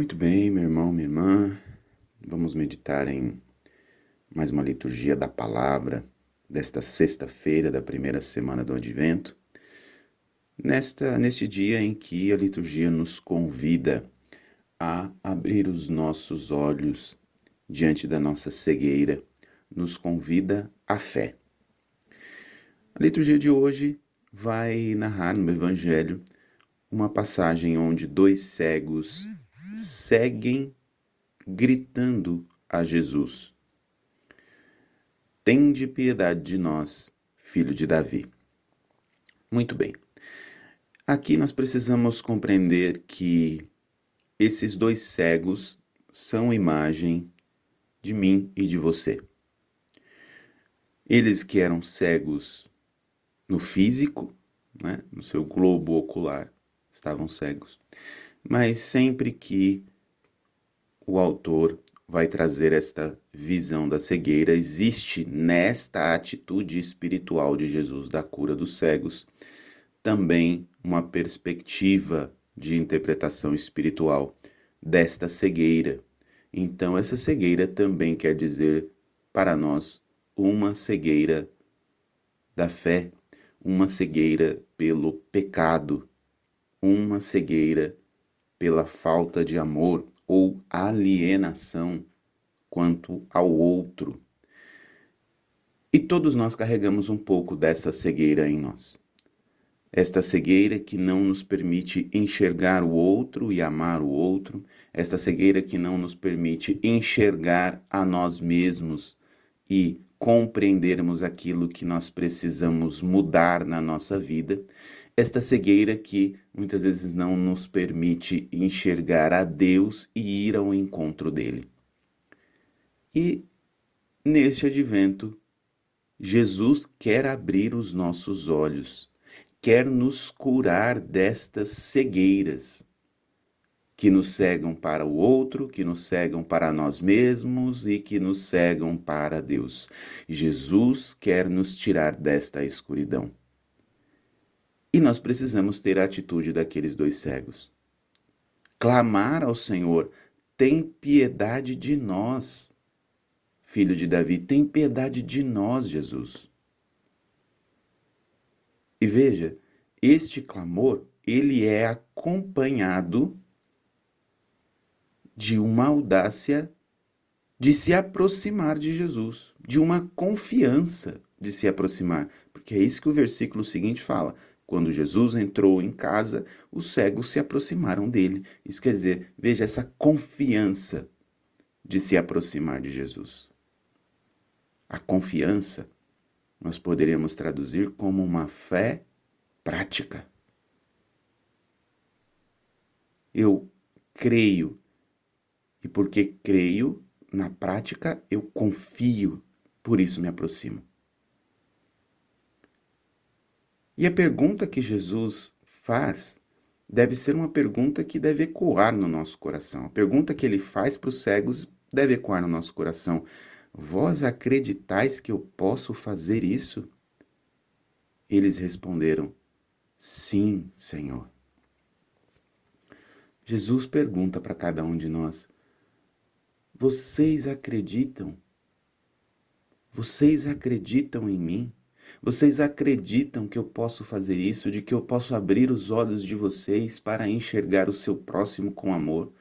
Muito bem, meu irmão, minha irmã. Vamos meditar em mais uma liturgia da palavra desta sexta-feira da primeira semana do Advento. Nesta neste dia em que a liturgia nos convida a abrir os nossos olhos diante da nossa cegueira, nos convida à fé. A liturgia de hoje vai narrar no evangelho uma passagem onde dois cegos seguem gritando a Jesus: Tende piedade de nós, filho de Davi. Muito bem. Aqui nós precisamos compreender que esses dois cegos são imagem de mim e de você. Eles que eram cegos no físico, né, no seu globo ocular, estavam cegos. Mas sempre que o autor vai trazer esta visão da cegueira, existe nesta atitude espiritual de Jesus da cura dos cegos também uma perspectiva de interpretação espiritual desta cegueira. Então, essa cegueira também quer dizer para nós uma cegueira da fé, uma cegueira pelo pecado, uma cegueira pela falta de amor ou alienação quanto ao outro. E todos nós carregamos um pouco dessa cegueira em nós. Esta cegueira que não nos permite enxergar o outro e amar o outro, esta cegueira que não nos permite enxergar a nós mesmos e compreendermos aquilo que nós precisamos mudar na nossa vida, esta cegueira que muitas vezes não nos permite enxergar a Deus e ir ao encontro dele. E neste advento, Jesus quer abrir os nossos olhos, quer nos curar destas cegueiras que nos cegam para o outro, que nos cegam para nós mesmos e que nos cegam para Deus. Jesus quer nos tirar desta escuridão. E nós precisamos ter a atitude daqueles dois cegos. Clamar ao Senhor: tem piedade de nós. Filho de Davi, tem piedade de nós, Jesus. E veja, este clamor, ele é acompanhado de uma audácia de se aproximar de Jesus, de uma confiança de se aproximar, porque é isso que o versículo seguinte fala: quando Jesus entrou em casa, os cegos se aproximaram dele. Isso quer dizer, veja essa confiança de se aproximar de Jesus. A confiança nós poderíamos traduzir como uma fé prática. Eu creio, e porque creio, na prática eu confio, por isso me aproximo. E a pergunta que Jesus faz deve ser uma pergunta que deve ecoar no nosso coração. A pergunta que ele faz para os cegos deve ecoar no nosso coração. Vós acreditais que eu posso fazer isso? Eles responderam: Sim, Senhor. Jesus pergunta para cada um de nós: Vocês acreditam? Vocês acreditam em mim? Vocês acreditam que eu posso fazer isso, de que eu posso abrir os olhos de vocês para enxergar o seu próximo com amor?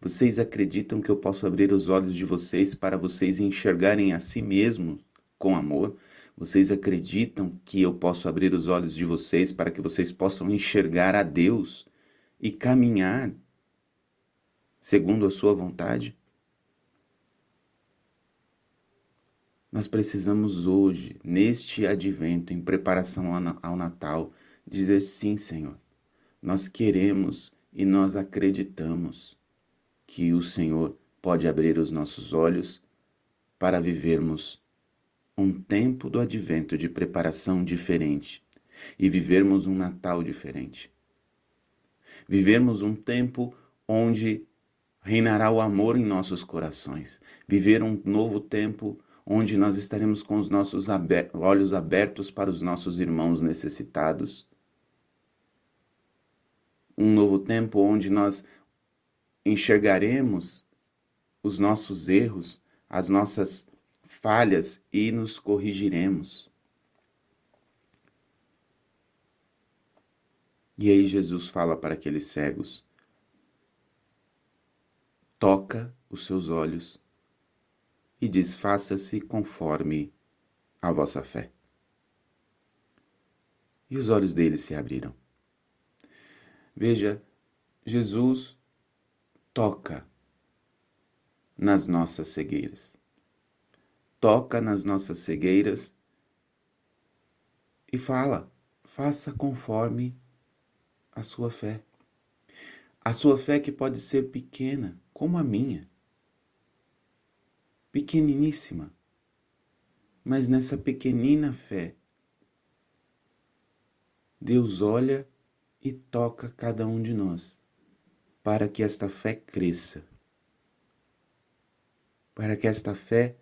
Vocês acreditam que eu posso abrir os olhos de vocês para vocês enxergarem a si mesmos com amor? Vocês acreditam que eu posso abrir os olhos de vocês para que vocês possam enxergar a Deus e caminhar segundo a sua vontade? Nós precisamos hoje, neste advento, em preparação ao Natal, dizer sim, Senhor. Nós queremos e nós acreditamos que o Senhor pode abrir os nossos olhos para vivermos um tempo do advento de preparação diferente e vivermos um Natal diferente. Vivermos um tempo onde reinará o amor em nossos corações. Viver um novo tempo onde nós estaremos com os nossos aber olhos abertos para os nossos irmãos necessitados. Um novo tempo onde nós enxergaremos os nossos erros, as nossas falhas e nos corrigiremos. E aí Jesus fala para aqueles cegos: toca os seus olhos e diz: faça-se conforme a vossa fé. E os olhos deles se abriram. Veja, Jesus toca nas nossas cegueiras. Toca nas nossas cegueiras e fala: faça conforme a sua fé. A sua fé que pode ser pequena, como a minha. Pequeniníssima. Mas nessa pequenina fé, Deus olha e toca cada um de nós, para que esta fé cresça, para que esta fé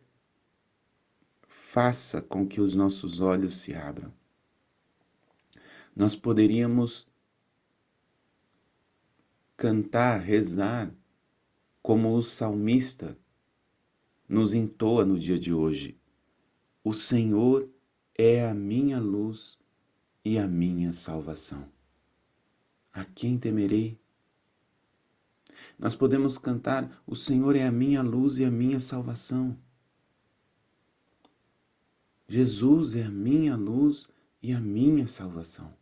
faça com que os nossos olhos se abram. Nós poderíamos cantar, rezar, como o salmista nos entoa no dia de hoje. O Senhor é a minha luz e a minha salvação. A quem temerei? Nós podemos cantar: O Senhor é a minha luz e a minha salvação. Jesus é a minha luz e a minha salvação.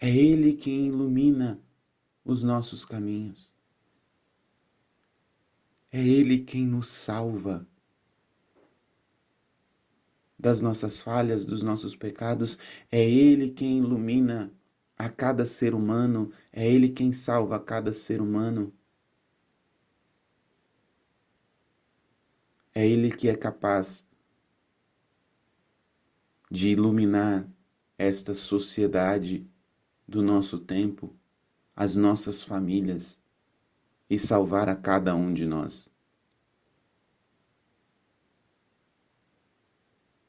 É Ele quem ilumina os nossos caminhos. É Ele quem nos salva das nossas falhas, dos nossos pecados. É Ele quem ilumina a cada ser humano. É Ele quem salva a cada ser humano. É Ele que é capaz de iluminar esta sociedade do nosso tempo as nossas famílias e salvar a cada um de nós.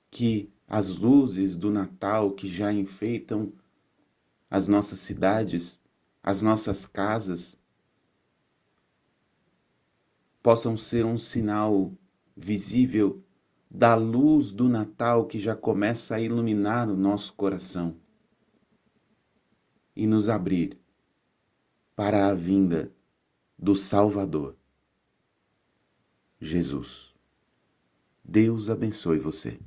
Que as luzes do Natal que já enfeitam as nossas cidades, as nossas casas, possam ser um sinal visível da luz do Natal que já começa a iluminar o nosso coração e nos abrir para a vinda do Salvador, Jesus. Deus abençoe você.